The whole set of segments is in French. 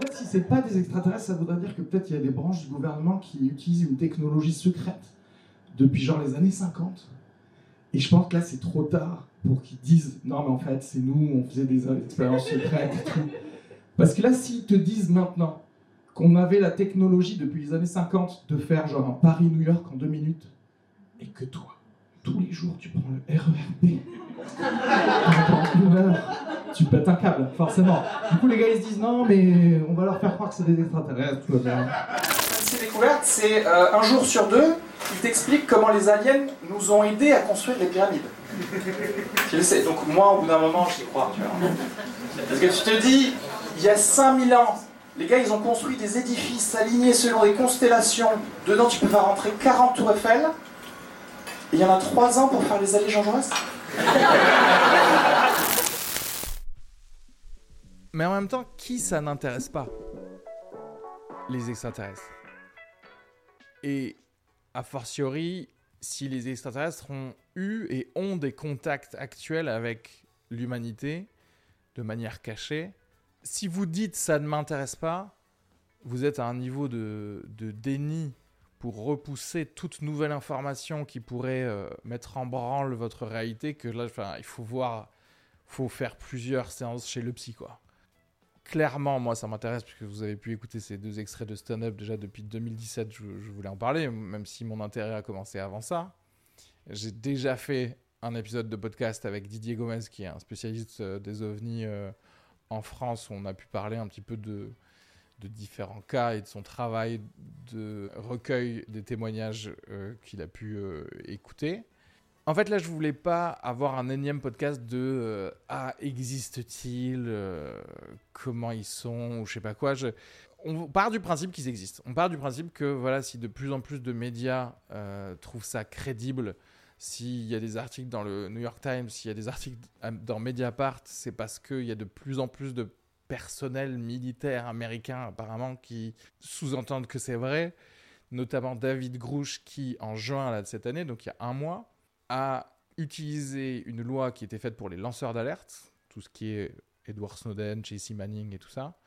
Fait, si c'est pas des extraterrestres, ça voudrait dire que peut-être il y a des branches du gouvernement qui utilisent une technologie secrète depuis genre les années 50. Et je pense que là, c'est trop tard pour qu'ils disent non, mais en fait, c'est nous, on faisait des expériences secrètes et tout. Parce que là, s'ils te disent maintenant qu'on avait la technologie depuis les années 50 de faire genre un Paris-New York en deux minutes, et que toi, tous les jours, tu prends le RERB une heure, tu pètes un câble, forcément. Du coup, les gars, ils se disent non, mais on va leur faire croire que c'est des extraterrestres, tout va bien. C'est euh, un jour sur deux, ils t'expliquent comment les aliens nous ont aidés à construire les pyramides. Tu le sais, donc moi, au bout d'un moment, j'y crois. Tu. Parce que tu te dis, il y a 5000 ans, les gars, ils ont construit des édifices alignés selon des constellations. Dedans, tu peux faire rentrer 40 tours Eiffel. Il y en a 3 ans pour faire les allées Jean. Mais en même temps, qui ça n'intéresse pas? Les extraterrestres. Et a fortiori, si les extraterrestres ont eu et ont des contacts actuels avec l'humanité de manière cachée, si vous dites ça ne m'intéresse pas, vous êtes à un niveau de, de déni pour repousser toute nouvelle information qui pourrait euh, mettre en branle votre réalité que là, il faut voir, faut faire plusieurs séances chez le psy, quoi. Clairement, moi, ça m'intéresse puisque vous avez pu écouter ces deux extraits de stand-up déjà depuis 2017. Je, voulais en parler, même si mon intérêt a commencé avant ça. J'ai déjà fait un épisode de podcast avec Didier Gomez, qui est un spécialiste euh, des ovnis euh, en France. On a pu parler un petit peu de, de différents cas et de son travail de recueil des témoignages euh, qu'il a pu euh, écouter. En fait, là, je voulais pas avoir un énième podcast de euh, Ah, existe-t-il Comment ils sont Ou je sais pas quoi. On part du principe qu'ils existent. On part du principe que voilà, si de plus en plus de médias trouvent ça crédible, s'il y a des articles dans le New York Times, s'il y a des articles dans Mediapart, c'est parce qu'il y a de plus en plus de personnel militaire américain apparemment qui sous-entendent que c'est vrai, notamment David Grouch qui en juin de cette année, donc il y a un mois, a utilisé une loi qui était faite pour les lanceurs d'alerte, tout ce qui est Edward Snowden, J.C. Manning et tout ça,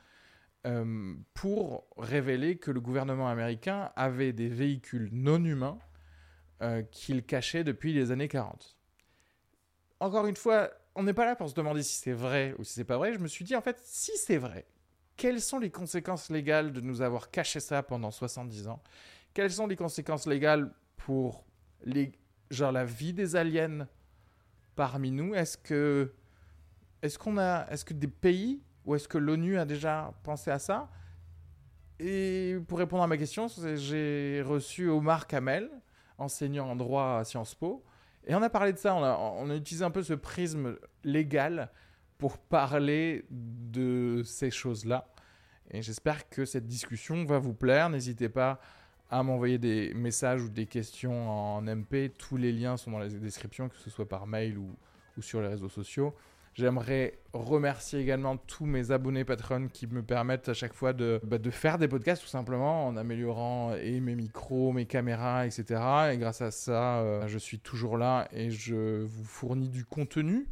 euh, pour révéler que le gouvernement américain avait des véhicules non humains euh, qu'il cachait depuis les années 40. Encore une fois, on n'est pas là pour se demander si c'est vrai ou si c'est pas vrai. Je me suis dit, en fait, si c'est vrai, quelles sont les conséquences légales de nous avoir caché ça pendant 70 ans? Quelles sont les conséquences légales pour genre la vie des aliens parmi nous? Est-ce que, est-ce qu'on a, est-ce que des pays ou est-ce que l'ONU a déjà pensé à ça? Et pour répondre à ma question, j'ai reçu Omar Kamel, enseignant en droit à Sciences Po, et on a parlé de ça. On a, utilisé un peu ce prisme légal pour parler de ces choses-là. Et j'espère que cette discussion va vous plaire. N'hésitez pas à m'envoyer des messages ou des questions en MP. Tous les liens sont dans la description, que ce soit par mail ou sur les réseaux sociaux. J'aimerais remercier également tous mes abonnés Patreon qui me permettent à chaque fois de, bah, faire des podcasts tout simplement en améliorant et mes micros, mes caméras, etc. Et grâce à ça, euh, je suis toujours là et je vous fournis du contenu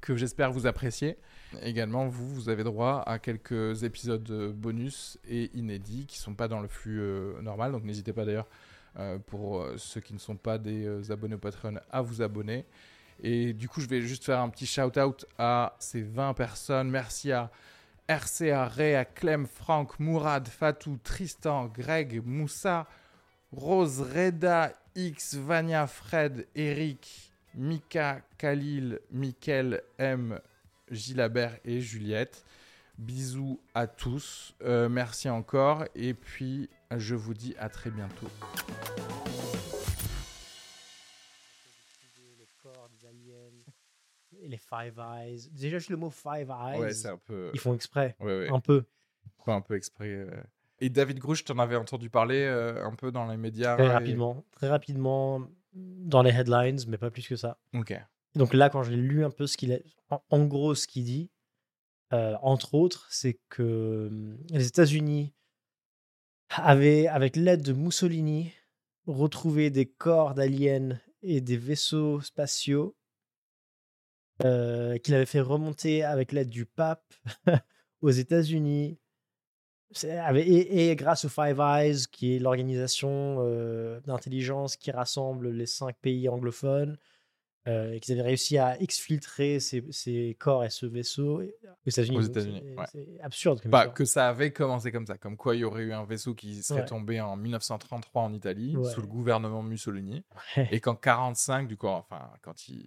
que j'espère vous apprécier. Également, vous, vous avez droit à quelques épisodes euh, bonus et inédits qui sont pas dans le flux euh, normal. Donc n'hésitez pas d'ailleurs, pour ceux qui ne sont pas des abonnés au Patreon, à vous abonner. Et du coup, je vais juste faire un petit shout-out à ces 20 personnes. Merci à RCA, Réa, Clem, Franck, Mourad, Fatou, Tristan, Greg, Moussa, Rose, Reda, X, Vania, Fred, Eric, Mika, Khalil, Mickaël, M, Gilabert et Juliette. Bisous à tous. Euh, merci encore. Et puis, je vous dis à très bientôt. Les Five Eyes. Déjà, juste le mot Five Eyes, Ouais, c'est un peu. ils font exprès, Ouais, ouais. un peu. Un peu exprès. euh. Et David Grouch, t'en avais entendu parler euh, un peu dans les médias Très et- rapidement, très rapidement dans les headlines, mais pas plus que ça. Ok. Donc là, quand j'ai lu un peu ce qu'il a, en, en gros, ce qu'il dit, euh, entre autres, c'est que les États-Unis avaient, avec l'aide de Mussolini, retrouvé des corps d'aliens et des vaisseaux spatiaux euh, qu'il avait fait remonter avec l'aide du pape aux États-Unis. Et, et grâce au Five Eyes, qui est l'organisation euh, d'intelligence qui rassemble les cinq pays anglophones, euh, et qu'ils avaient réussi à exfiltrer ces, ces corps et ce vaisseau aux États-Unis. Aux Donc, États-Unis, c'est- ouais. Absurde. Comme Bah, que ça avait commencé comme ça. Comme quoi, il y aurait eu un vaisseau qui serait Ouais. tombé en 1933 en Italie, Ouais. sous le gouvernement Mussolini. Et qu'en 45, du coup, enfin, quand il,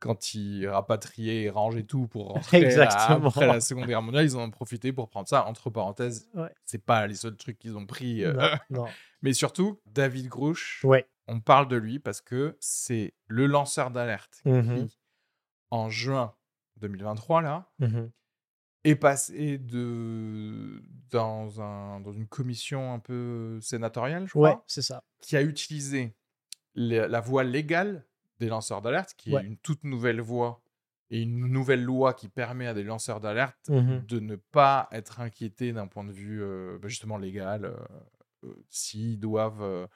quand il rapatriait et rangeait tout pour rentrer à- après la Seconde Guerre mondiale, ils en ont profité pour prendre ça. Entre parenthèses, Ouais. c'est pas les seuls trucs qu'ils ont pris. euh, Non. Mais surtout, David Grouch, Ouais. on parle de lui parce que c'est le lanceur d'alerte qui, en juin 2023, là, Mhm. est passé de dans, un, dans une commission un peu sénatoriale, je crois, Ouais, c'est ça. qui a utilisé la voie légale des lanceurs d'alerte, qui Ouais. est une toute nouvelle voie et une nouvelle loi qui permet à des lanceurs d'alerte Mhm. de ne pas être inquiétés d'un point de vue euh, bah, justement légal euh, euh, s'ils doivent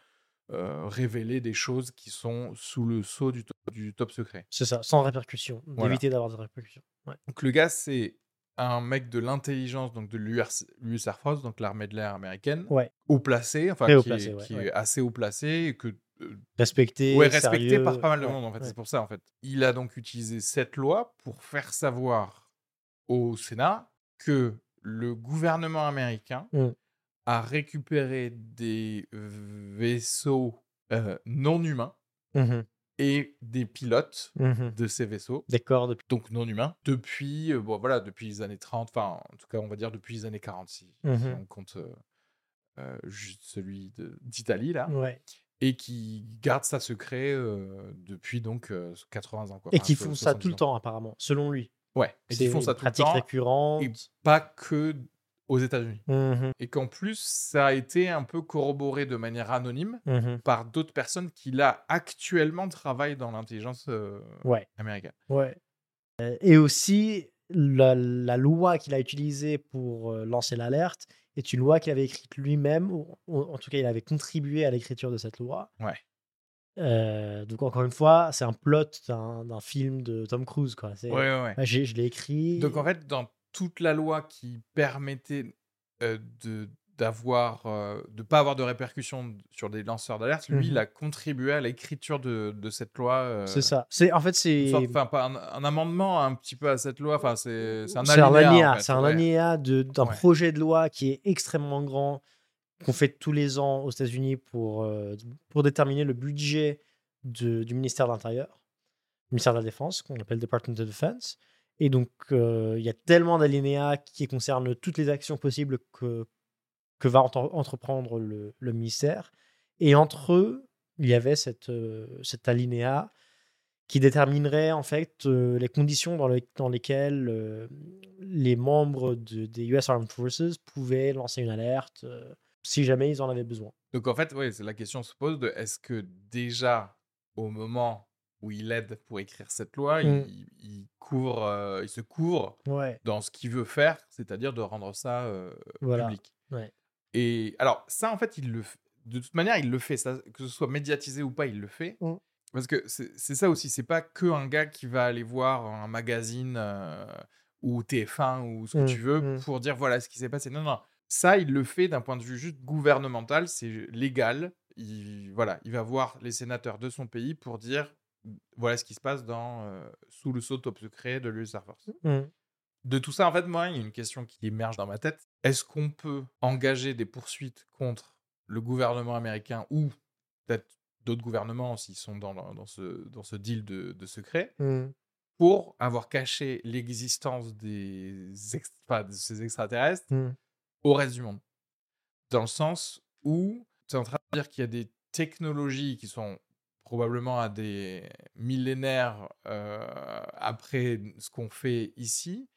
euh, révéler des choses qui sont sous le sceau du, to- du top secret. C'est ça, sans répercussion. Voilà. D'éviter d'avoir des répercussions. Ouais. Donc le gars, c'est un mec de l'intelligence, donc de l'US Air Force, donc l'armée de l'air américaine, Ouais. haut placé, enfin Très haut qui, placé, est, ouais, qui est assez haut placé et que Respecté, ouais, respecté sérieux, par pas mal de ouais, monde en fait. ouais. C'est pour ça en fait. Il a donc utilisé cette loi pour faire savoir au Sénat que le gouvernement américain Mm. a récupéré des vaisseaux euh, non humains Mhm. et des pilotes Mhm. de ces vaisseaux Des corps de... donc non humain, depuis, euh, bon, voilà, depuis les années 30, enfin, en tout cas, on va dire depuis les années 40, si, si on compte euh, juste celui d'Italie, là, Ouais. Et qui garde ça secret euh, depuis donc euh, 80 ans. Quoi. Et Enfin, qui font ça 70 tout le temps, apparemment, selon lui. Ouais, et qui font ça tout le temps, récurrente. et pas que aux États-Unis. Mhm. Et qu'en plus, ça a été un peu corroboré de manière anonyme Mhm. par d'autres personnes qui, là, actuellement, travaillent dans l'intelligence euh, Ouais. américaine. Ouais. Et aussi, la, la loi qu'il a utilisée pour lancer l'alerte est une loi qu'il avait écrite lui-même, ou, ou en tout cas, il avait contribué à l'écriture de cette loi. Ouais. Euh, donc, encore une fois, c'est un plot d'un film de Tom Cruise. Quoi. C'est- Ouais, ouais. Bah, je l'ai écrit. Donc en fait, dans toute la loi qui permettait euh, de d'avoir euh, de pas avoir de répercussions sur des lanceurs d'alerte, lui, Mhm. il a contribué à l'écriture de, de cette loi. euh, c'est ça. C'est en fait c'est Enfin, pas un, un amendement un petit peu à cette loi. Enfin, c'est un c'est un alinéa. en fait, un ouais. alinéa de- d'un Ouais. projet de loi qui est extrêmement grand qu'on fait tous les ans aux États-Unis pour euh, pour déterminer le budget de- du ministère de l'Intérieur, ministère de la Défense, qu'on appelle Department of Defense. Et donc euh, il y a tellement d'alinéas qui concernent toutes les actions possibles que que va entre- entreprendre le, le ministère. Et entre eux, il y avait cette, euh, cet alinéa qui déterminerait en fait euh, les conditions dans, les- dans lesquelles euh, les membres de- des US Armed Forces pouvaient lancer une alerte euh, si jamais ils en avaient besoin. Donc en fait, c'est la question se pose de est-ce que déjà au moment où il aide pour écrire cette loi, Mm. il, il couvre, il se couvre Ouais, dans ce qu'il veut faire, c'est-à-dire de rendre ça Voilà, public? ouais. Et alors, ça, en fait, il le de toute manière, il le fait. Ça, que ce soit médiatisé ou pas, il le fait. Mm. Parce que c'est ça aussi, c'est pas que un gars qui va aller voir un magazine euh, ou TF1 ou ce que Mmh, tu veux mmh. pour dire voilà ce qui s'est passé. Non, non. Ça, il le fait d'un point de vue juste gouvernemental, c'est légal. Il, voilà, il va voir les sénateurs de son pays pour dire voilà ce qui se passe dans, euh, sous le sceau top secret de l'US Air Force. De tout ça, en fait, moi, il y a une question qui émerge dans ma tête. Est-ce qu'on peut engager des poursuites contre le gouvernement américain ou peut-être d'autres gouvernements s'ils sont dans, ce, dans ce deal de, de secret Mmh. pour avoir caché l'existence des ex- enfin, de ces extraterrestres Mmh. au reste du monde? Dans le sens où tu es en train de dire qu'il y a des technologies qui sont probablement à des millénaires euh, après ce qu'on fait ici,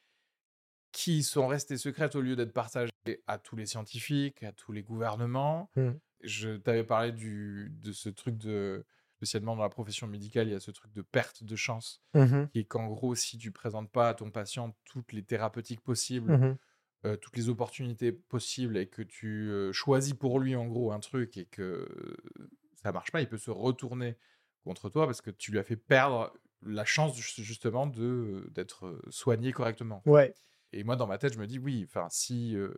qui sont restées secrètes au lieu d'être partagées à tous les scientifiques, à tous les gouvernements. Mm. Je t'avais parlé du, de ce truc de, spécialement dans la profession médicale, il y a ce truc de perte de chance, Mhm. qui est qu'en gros, si tu présentes pas à ton patient toutes les thérapeutiques possibles, Mhm. euh, toutes les opportunités possibles et que tu euh, choisis pour lui en gros un truc et que euh, ça marche pas, il peut se retourner contre toi parce que tu lui as fait perdre la chance ju- justement de d'être soigné correctement. Ouais. Et moi dans ma tête je me dis oui, enfin si euh,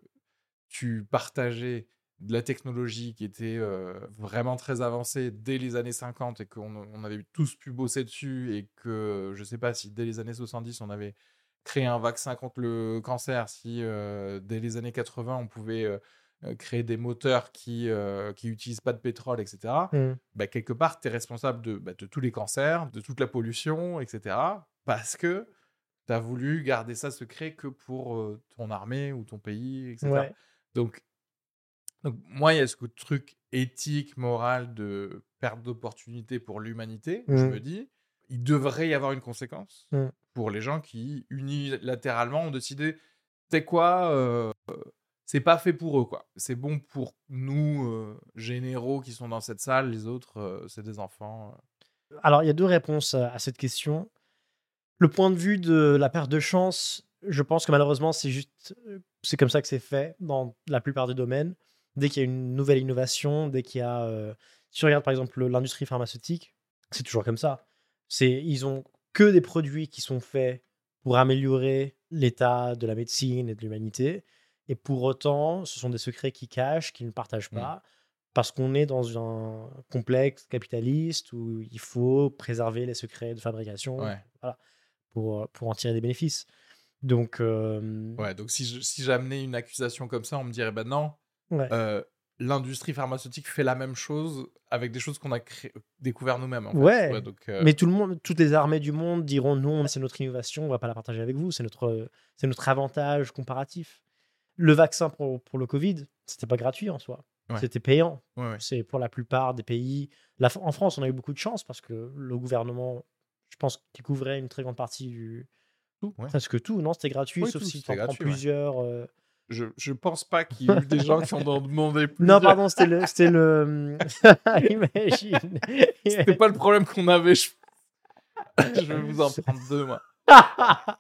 tu partageais de la technologie qui était euh, vraiment très avancée dès les années 50 et qu'on on avait tous pu bosser dessus et que je sais pas si dès les années 70 on avait créé un vaccin contre le cancer, si euh, dès les années 80 on pouvait euh, créer des moteurs qui qui utilisent pas de pétrole, etc. Mmh. Bah, quelque part tu es responsable de, bah, de tous les cancers, de toute la pollution, etc. Parce que tu as voulu garder ça secret que pour euh, ton armée ou ton pays, etc. Ouais. Donc, donc, moi, il y a ce truc éthique, moral de perte d'opportunité pour l'humanité. Je me dis, il devrait y avoir une conséquence Mhm. pour les gens qui unilatéralement ont décidé, c'est quoi, euh, c'est pas fait pour eux, quoi. C'est bon pour nous, euh, généraux qui sont dans cette salle, les autres, c'est des enfants. Alors, il y a deux réponses à cette question. Le point de vue de la perte de chance, je pense que malheureusement, c'est juste, euh, c'est comme ça que c'est fait dans la plupart des domaines. Dès qu'il y a une nouvelle innovation, dès qu'il y a, euh, si tu regardes par exemple l'industrie pharmaceutique, c'est toujours comme ça. C'est, ils ont que des produits qui sont faits pour améliorer l'état de la médecine et de l'humanité. Et pour autant, ce sont des secrets qu'ils cachent, qu'ils ne partagent Mm. pas, parce qu'on est dans un complexe capitaliste où il faut préserver les secrets de fabrication Ouais. voilà, pour, pour en tirer des bénéfices. Donc, euh, Ouais, donc si je- si j'amenais une accusation comme ça, on me dirait, bah non, ouais. euh, l'industrie pharmaceutique fait la même chose avec des choses qu'on a découvert nous-mêmes. en fait. Ouais, donc, euh, Mais tout le monde, toutes les armées du monde diront non, c'est notre innovation, on va pas la partager avec vous, c'est notre, c'est notre avantage comparatif. Le vaccin pour, pour le Covid, c'était pas gratuit en soi, Ouais. c'était payant. ouais, ouais. C'est pour la plupart des pays. La, en France, on a eu beaucoup de chance parce que le gouvernement, je pense qu'il couvrait une très grande partie du. Tout, ouais. Presque tout, non? C'était gratuit, Oui, sauf tout, si tu en prends ouais. plusieurs. euh, Je, je pense pas qu'il y ait eu des gens qui en ont demandé plus. Non, pardon, c'était le. C'était le... Imagine. C'était pas le problème qu'on avait. Je... je vais vous en prendre deux, moi.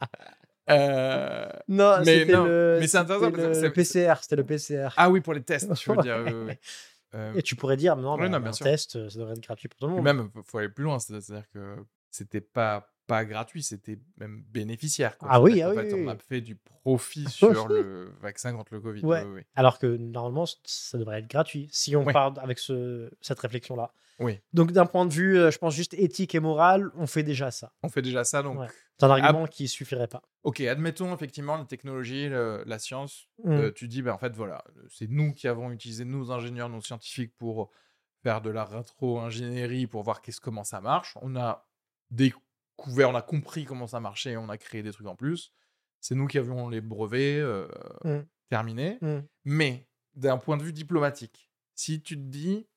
Euh, non, Mais non, le. mais c'est intéressant c'était parce que le, le PCR, c'était le PCR. Ah oui, pour les tests, je veux dire. Ouais. Euh, Et tu pourrais dire, non, Oui, bah, non, un test, euh, ça devrait être gratuit pour tout le et monde. même, faut- faut aller plus loin. C'est-à-dire que c'était pas pas gratuit, c'était même bénéficiaire. quoi. Ah oui, ah qu'en oui, fait, oui, on a fait du profit sur le vaccin contre le Covid. Ouais. oui, oui. Alors que normalement, ça devrait être gratuit si on part avec ce, cette réflexion-là. Oui. Donc, d'un point de vue, euh, je pense juste éthique et moral, on fait déjà ça. On fait déjà ça, donc. Ouais. C'est un argument qui suffirait pas. Ok, admettons effectivement les technologies, le- la science. Mm. euh, tu dis, ben, en fait, voilà, c'est nous qui avons utilisé, nos ingénieurs, nos scientifiques, pour faire de la rétro-ingénierie, pour voir qu'est-ce, comment ça marche. On a découvert, on a compris comment ça marchait, on a créé des trucs en plus. C'est nous qui avions les brevets euh, Mm. terminés. Mm. Mais d'un point de vue diplomatique, si tu te dis,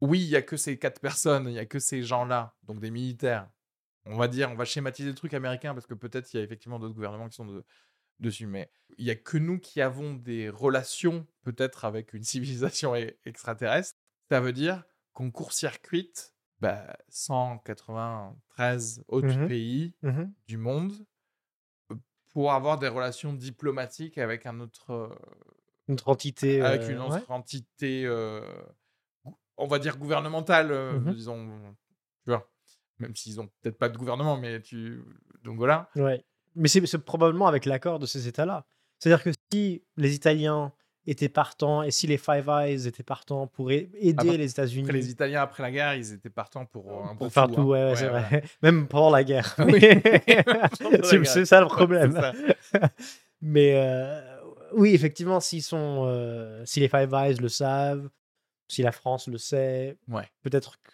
oui, il y a que ces quatre personnes, il y a que ces gens-là, donc des militaires, on va dire, on va schématiser le truc américain parce que peut-être il y a effectivement d'autres gouvernements qui sont de- dessus, mais il y a que nous qui avons des relations peut-être avec une civilisation e- extraterrestre. Ça veut dire qu'on court-circuite bah, 193 autres Mhm. pays Mhm. du monde pour avoir des relations diplomatiques avec un autre, Une autre entité. avec une autre ouais. entité, euh, on va dire gouvernementale, Mhm. disons, tu vois, même s'ils ont peut-être pas de gouvernement, mais tu, donc voilà. Ouais. Mais c'est c'est probablement avec l'accord de ces États-là. C'est-à-dire que si les Italiens étaient partants et si les Five Eyes étaient partants pour aider les États-Unis les Italiens, après la guerre, ils étaient partants pour euh, un pour peu faire tout, tout, hein. ouais, ouais, c'est voilà. vrai. Même pendant la guerre. Oui. C'est ça le problème. ça. Mais euh, oui, effectivement, s'ils sont, euh, si les Five Eyes le savent, si la France le sait, Ouais. peut-être qu-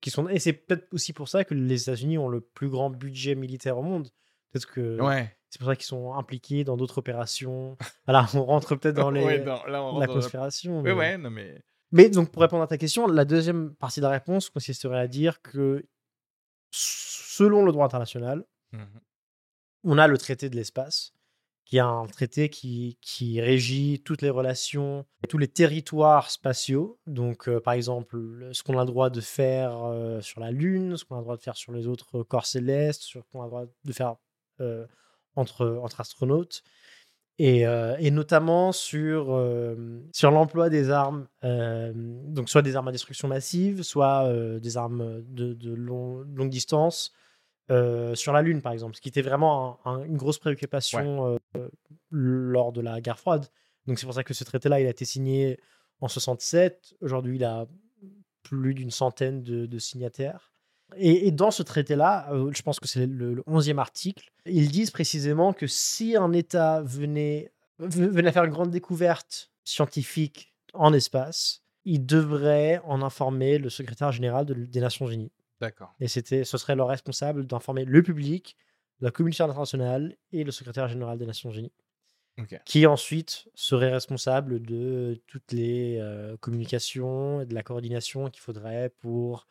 qu'ils sont. Et c'est peut-être aussi pour ça que les États-Unis ont le plus grand budget militaire au monde. Peut-être que Ouais. c'est pour ça qu'ils sont impliqués dans d'autres opérations. Voilà, on rentre peut-être dans les, Ouais, non, là, on la dans conspiration. Mais- ouais, non, mais. mais donc, pour répondre à ta question, la deuxième partie de la réponse consisterait à dire que, selon le droit international, Mhm. on a le traité de l'espace, qui est un traité qui, qui régit toutes les relations, tous les territoires spatiaux. Donc, euh, par exemple, le- ce qu'on a le droit de faire euh, sur la Lune, ce qu'on a le droit de faire sur les autres corps célestes, ce qu'on a le droit de faire entre, entre astronautes. Et, euh, et notamment sur, euh, sur l'emploi des armes, euh, donc soit des armes à destruction massive, soit euh, des armes de, de long- longue distance, euh, sur la Lune par exemple, ce qui était vraiment un- un- une grosse préoccupation euh, lors de la guerre froide. Donc c'est pour ça que ce traité-là, il a été signé en 67. Aujourd'hui, il a plus d'une centaine de, de signataires. Et, et dans ce traité-là, euh, je pense que c'est le, 11e article, ils disent précisément que si un État venait, ve- venait faire une grande découverte scientifique en espace, il devrait en informer le secrétaire général de- des Nations Unies. D'accord. Et c'était, ce serait leur responsable d'informer le public, la communauté internationale et le secrétaire général des Nations Unies. Qui ensuite serait responsable de toutes les euh, communications et de la coordination qu'il faudrait pour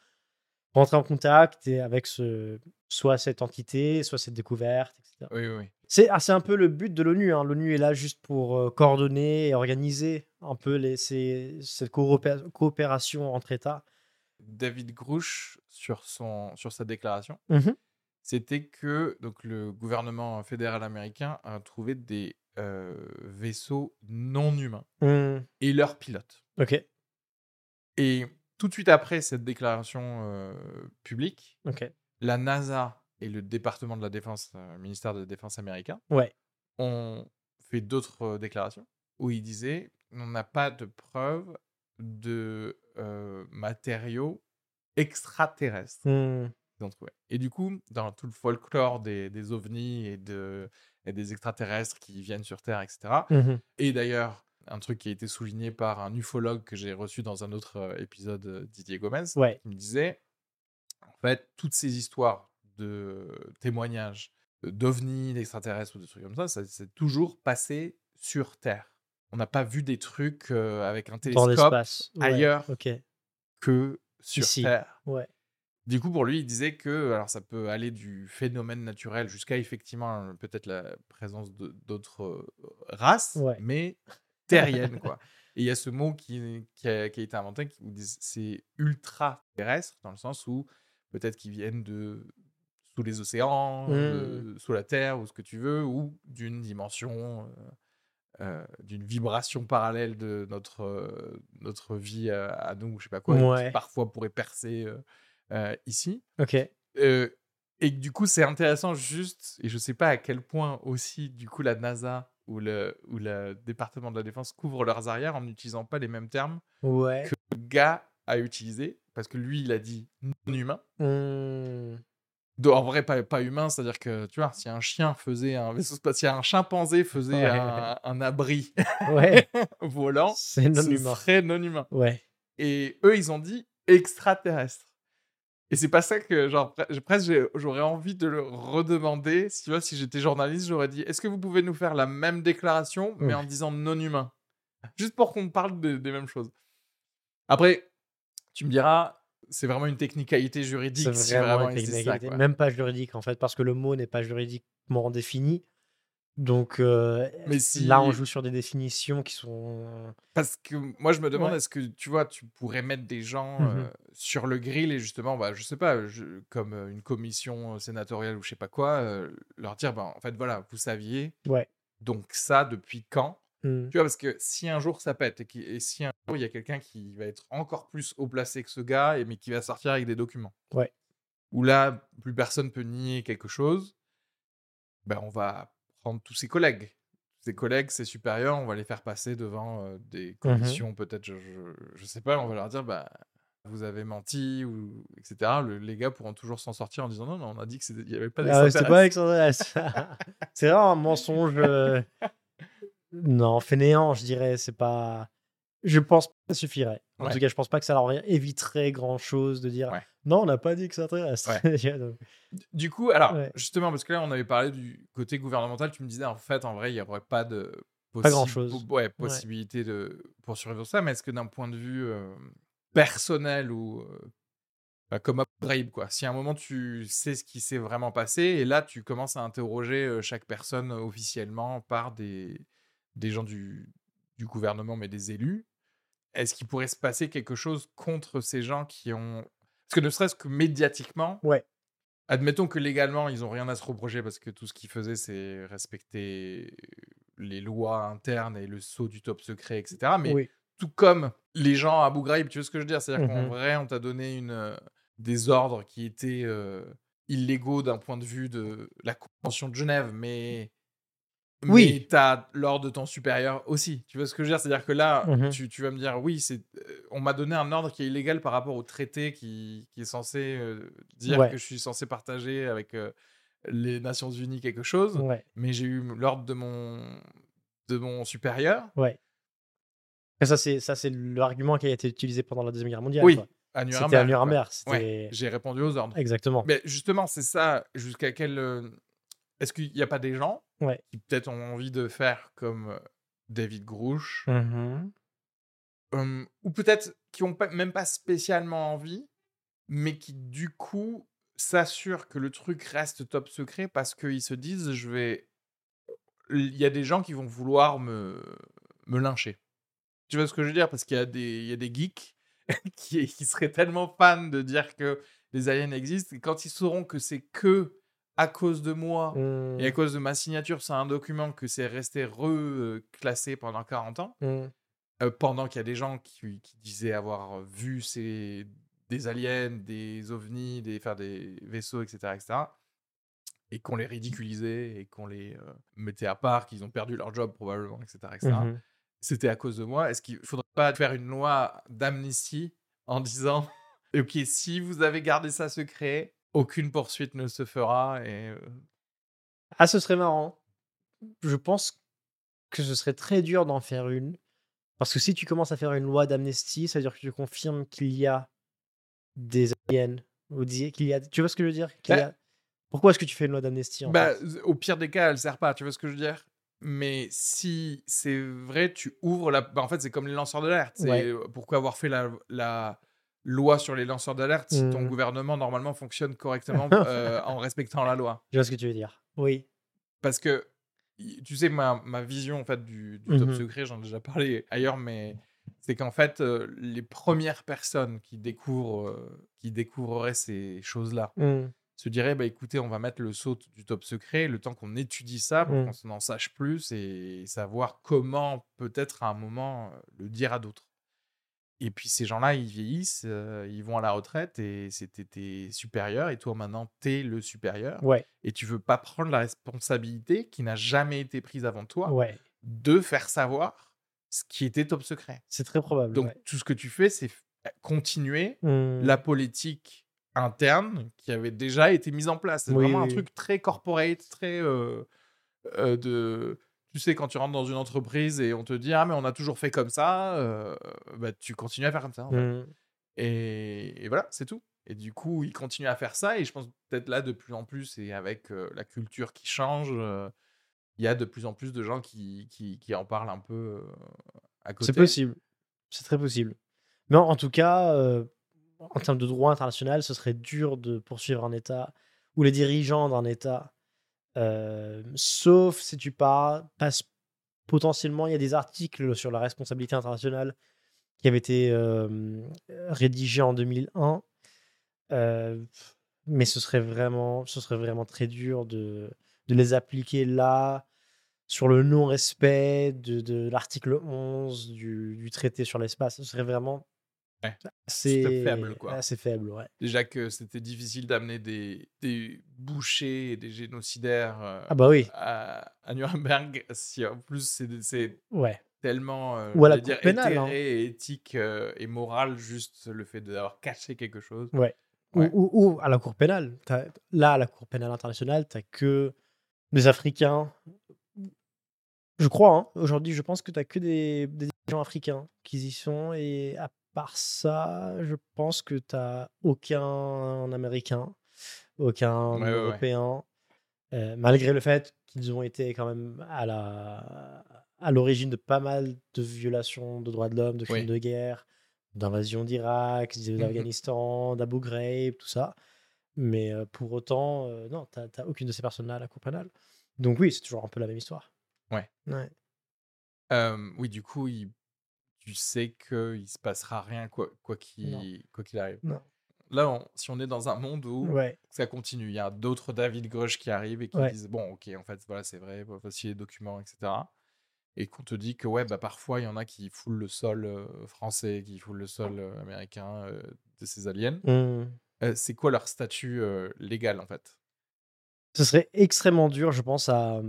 rentrer en contact et avec ce, soit cette entité, soit cette découverte, etc. Oui, oui. C'est ah, un peu le but de l'ONU. hein. L'ONU est là juste pour euh, coordonner et organiser un peu les, ces- cette coopé- coopération entre États. David Grouch, sur, son, sur sa déclaration, Mhm. c'était que donc, le gouvernement fédéral américain a trouvé des euh, vaisseaux non humains Hmm, et leurs pilotes. Ok, Et tout de suite après cette déclaration euh, publique, la NASA et le département de la défense, euh, ministère de la défense américain, Ouais. ont fait d'autres déclarations où ils disaient on n'a pas de preuves de euh, matériaux extraterrestres trouvés. Et du coup, dans tout le folklore des, des ovnis et, de, et des extraterrestres qui viennent sur Terre, etc. mhm. Et d'ailleurs, un truc qui a été souligné par un ufologue que j'ai reçu dans un autre euh, épisode, euh, Didier Gomez, Ouais. qui me disait, en fait, toutes ces histoires de témoignages d'ovnis, d'extraterrestres ou de trucs comme ça, ça s'est toujours passé sur Terre. On n'a pas vu des trucs euh, avec un télescope. Ouais, ailleurs que sur Ici. Terre. Ouais. Du coup, pour lui, il disait que alors ça peut aller du phénomène naturel jusqu'à effectivement peut-être la présence d'autres races, Ouais. mais terriennes quoi. Et il y a ce mot qui, qui, a, qui a été inventé, qui c'est ultra terrestre dans le sens où peut-être qu'ils viennent de sous les océans, de- sous la terre ou ce que tu veux, ou d'une dimension, euh, euh, d'une vibration parallèle de notre euh, notre vie à, à nous, je sais pas quoi, Ouais. qui parfois pourrait percer ici. Ok. Et du coup, c'est intéressant juste, et je sais pas à quel point aussi, du coup, la NASA ou le, ou le département de la défense couvrent leurs arrières en n'utilisant pas les mêmes termes Ouais. que le gars a utilisé, parce que lui, il a dit non humain. Do- En vrai, pas, pas humain, c'est-à-dire que, tu vois, si un chien faisait un vaisseau spatial, si un chimpanzé faisait Ouais. un, un abri Ouais. volant, C'est non ce humain. serait non humain. Ouais. Et eux, ils ont dit extraterrestre. Et c'est pas ça que, genre, pre- presque j'aurais envie de le redemander. Si tu vois, si j'étais journaliste, j'aurais dit est-ce que vous pouvez nous faire la même déclaration, mais en disant non humain? Juste pour qu'on parle de- des mêmes choses. Après, tu me diras, c'est vraiment une technicalité juridique. C'est si vraiment une ça, technicalité. Même pas juridique en fait, parce que le mot n'est pas juridiquement défini. Donc euh, Mais si- là, on joue sur des définitions qui sont. Parce que moi, je me demande, Ouais. est-ce que tu vois, tu pourrais mettre des gens euh, sur le grill et justement, bah, je sais pas, je- comme une commission sénatoriale ou je sais pas quoi, euh, leur dire, bah, en fait, voilà, vous saviez, Ouais. donc ça, depuis quand? Hmm. Tu vois, parce que si un jour ça pète et, qui- et si un jour il y a quelqu'un qui va être encore plus haut placé que ce gars, et, mais qui va sortir avec des documents, Ouais. où là, plus personne peut nier quelque chose, ben, on va prendre tous ses collègues. Ses collègues, ses supérieurs, on va les faire passer devant euh, des Mmh commissions, peut-être, je, je, je sais pas, on va leur dire, bah, vous avez menti, ou, etc. Le- les gars pourront toujours s'en sortir en disant, non, non, on a dit qu'il n'y avait pas Ah ouais, c'est vraiment un mensonge. euh, Non, fainéant, je dirais. C'est pas. Je pense que ça suffirait. En Ouais. tout cas, je pense pas que ça leur éviterait grand chose de dire Ouais. non, on n'a pas dit que ça intéresse. Du coup, alors, justement, parce que là, on avait parlé du côté gouvernemental, tu me disais, en fait, en vrai, il n'y aurait pas de Pas possi- po- ouais, possibilité de poursuivre ça, mais est-ce que d'un point de vue euh, personnel ou euh, bah, comme upgrade, quoi, si à un moment tu sais ce qui s'est vraiment passé, et là, tu commences à interroger euh, chaque personne officiellement par des, des gens du, du gouvernement, mais des élus, est-ce qu'il pourrait se passer quelque chose contre ces gens qui ont. Parce que ne serait-ce que médiatiquement, Ouais. Admettons que légalement, ils n'ont rien à se reprocher parce que tout ce qu'ils faisaient, c'est respecter les lois internes et le saut du top secret, etc. Mais oui. tout comme les gens à Abu Ghraib, tu vois ce que je veux dire? C'est-à-dire qu'en Mhm. vrai, on t'a donné une, euh, des ordres qui étaient euh, illégaux d'un point de vue de la Convention de Genève, mais, Oui. mais tu as l'ordre de ton supérieur aussi. Tu vois ce que je veux dire? C'est-à-dire que là, Mhm. tu, tu vas me dire, oui, c'est, euh, on m'a donné un ordre qui est illégal par rapport au traité qui, qui est censé euh, dire Ouais. que je suis censé partager avec euh, les Nations Unies quelque chose, Ouais. mais j'ai eu l'ordre de mon, de mon supérieur. Ouais. Et ça, c'est ça, c'est l'argument qui a été utilisé pendant la Deuxième Guerre mondiale. Oui, quoi. à C'était à. Nuremberg. Ouais, j'ai répondu aux ordres. Exactement. Mais justement, c'est ça. Jusqu'à quel. Est-ce qu'il n'y a pas des gens Ouais. qui peut-être ont envie de faire comme euh, David Grouch, hum, ou peut-être qui n'ont même pas spécialement envie, mais qui du coup s'assurent que le truc reste top secret parce qu'ils se disent je vais. Il y a des gens qui vont vouloir me, me lyncher. Tu vois ce que je veux dire? Parce qu'il y, a des- il y a des geeks qui, qui seraient tellement fans de dire que les aliens existent, et quand ils sauront que c'est que à cause de moi et à cause de ma signature sur un document que c'est resté reclassé pendant 40 ans, Mhm. euh, pendant qu'il y a des gens qui, qui disaient avoir vu ces, des aliens, des ovnis, des, enfin, des vaisseaux, etc., etc., et qu'on les ridiculisait et qu'on les euh, mettait à part, qu'ils ont perdu leur job probablement, etc., etc., Mhm. c'était à cause de moi. Est-ce qu'il faudrait pas faire une loi d'amnistie en disant Ok, si vous avez gardé ça secret, aucune poursuite ne se fera et Ah, ce serait marrant. Je pense que ce serait très dur d'en faire une. Parce que si tu commences à faire une loi d'amnistie, ça veut dire que tu confirmes qu'il y a des aliens. Ou qu'il y a... Tu vois ce que je veux dire? A- Pourquoi est-ce que tu fais une loi d'amnistie Bah, au pire des cas, elle sert pas, tu vois ce que je veux dire? Mais si c'est vrai, tu ouvres la. Bah, en fait, c'est comme les lanceurs d'alerte. Ouais. pourquoi avoir fait la, la loi sur les lanceurs d'alerte si ton Mhm. gouvernement normalement fonctionne correctement euh, en respectant la loi Je vois ce que tu veux dire. Oui. Parce que tu sais, ma, ma vision en fait du, du top Mhm. secret, j'en ai déjà parlé ailleurs, mais c'est qu'en fait, euh, les premières personnes qui découvrent, euh, qui découvriraient ces choses-là Mhm. se diraient bah écoutez, on va mettre le saut du top secret le temps qu'on étudie ça pour qu'on en sache plus et savoir comment peut-être à un moment le dire à d'autres. Et puis ces gens-là, ils vieillissent, euh, ils vont à la retraite et c'était tes supérieurs et toi maintenant t'es le supérieur Ouais. et tu veux pas prendre la responsabilité qui n'a jamais été prise avant toi Ouais. de faire savoir ce qui était top secret. C'est très probable. Donc ouais. tout ce que tu fais, c'est f- continuer Mhm. la politique interne qui avait déjà été mise en place. C'est Oui, vraiment un truc très corporate, très euh, euh, de. Tu sais, quand tu rentres dans une entreprise et on te dit ah mais on a toujours fait comme ça, euh, bah tu continues à faire comme ça. en fait. Mhm. Et, et voilà, c'est tout. Et du coup, ils continuent à faire ça. Et je pense peut-être là, de plus en plus, et avec euh, la culture qui change, euh, il y a de plus en plus de gens qui, qui, qui en parlent un peu à côté. C'est possible. C'est très possible. Mais en, en tout cas, en termes de droit international, ce serait dur de poursuivre un État ou les dirigeants d'un État. Euh, sauf si tu pars, passes potentiellement, il y a des articles sur la responsabilité internationale qui avaient été rédigés en 2001. euh, mais ce serait vraiment, ce serait vraiment très dur de, les appliquer là sur le non-respect de, de l'article 11 du, du traité sur l'espace. Ce serait vraiment C'est faible, quoi. assez faible, ouais. Déjà que c'était difficile d'amener des, des bouchers et des génocidaires euh, Ah bah oui, à, à Nuremberg, si en plus c'est c'est ouais. tellement euh, Ou à la dire, pénale, hein. éthéré et éthique euh, et moral, juste le fait d'avoir caché quelque chose. Ouais. Ou- Ouais. Ou, ou à la Cour pénale. Là, à la Cour pénale internationale, tu que des Africains. Je crois, hein, aujourd'hui, je pense que tu que des, des gens africains qui y sont. Et à part ça, je pense que tu aucun Américain, aucun Ouais, ouais, ouais. Européen. euh, malgré le fait qu'ils ont été quand même à la à l'origine de pas mal de violations de droits de l'homme, de crimes Oui. de guerre, d'invasion d'Irak, d'Afghanistan, d'Abu Ghraib, tout ça. Mais euh, pour autant, euh, non, t'as t'as aucune de ces personnes-là à la Cour pénale. Donc oui, c'est toujours un peu la même histoire. Ouais. Ouais. Euh, oui, du coup, il- tu sais qu'il se passera rien quoi qu'il quoi qu'il arrive. Non. Là, on- si on est dans un monde où Ouais. ça continue, il y a d'autres David Grush qui arrivent et qui Ouais. disent bon, ok, en fait, voilà, c'est vrai, voici les documents, etc. Et qu'on te dit que ouais, bah parfois il y en a qui foulent le sol euh, français, qui foulent le sol euh, américain euh, de ces aliens. Euh, c'est quoi leur statut légal en fait? Ce serait extrêmement dur, je pense, à,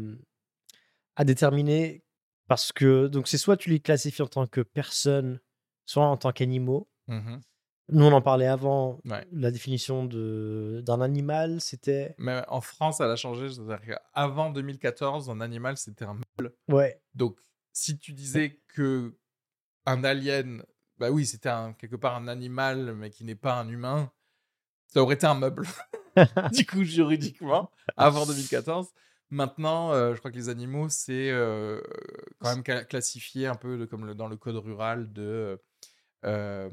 à déterminer parce que donc c'est soit tu les classifies en tant que personnes, soit en tant qu'animaux. Mhm. Nous, on en parlait avant. Ouais. La définition de d'un animal, c'était Mais en France, elle a changé. Qu'avant 2014, un animal c'était un meuble. ouais, Donc, si tu disais que un alien, bah oui, c'était un, quelque part un animal, mais qui n'est pas un humain, ça aurait été un meuble. du coup, juridiquement, avant 2014. Maintenant, euh, je crois que les animaux, c'est euh, quand même classifié un peu de- comme le- dans le code rural de euh,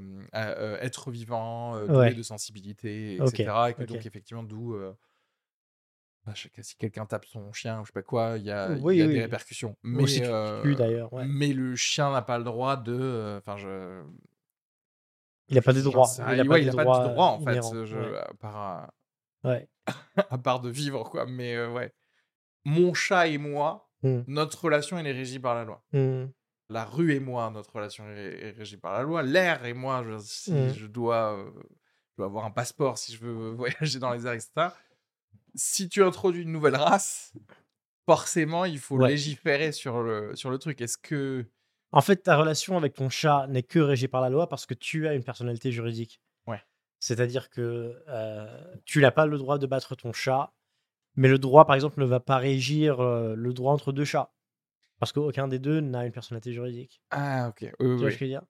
être vivant, Ouais. de sensibilité, etc. Et que donc, effectivement, d'où. bah, si quelqu'un tape son chien ou je sais pas quoi, il y a, il Oui, y a oui. des répercussions. Mais, d'ailleurs, ouais. le chien n'a pas le droit de. Enfin, je. il n'a pas des droits. Il n'a Ouais, pas des de droit en fait, je- à, part, à part de vivre quoi. Mais ouais, mon chat et moi, Hmm. notre relation elle est régie par la loi. Hum. La rue et moi, notre relation est, est régie par la loi. L'air et moi, je, si je dois, euh, je dois avoir un passeport si je veux voyager dans les airs, etc. Si tu introduis une nouvelle race, forcément il faut Ouais. légiférer sur le sur le truc. Est-ce que En fait, ta relation avec ton chat n'est que régie par la loi parce que tu as une personnalité juridique. Ouais. C'est-à-dire que euh, tu n'as pas le droit de battre ton chat, mais le droit, par exemple, ne va pas régir euh, le droit entre deux chats. Parce qu'aucun des deux n'a une personnalité juridique. ah ok, oui, Tu oui, vois oui. ce que je veux dire?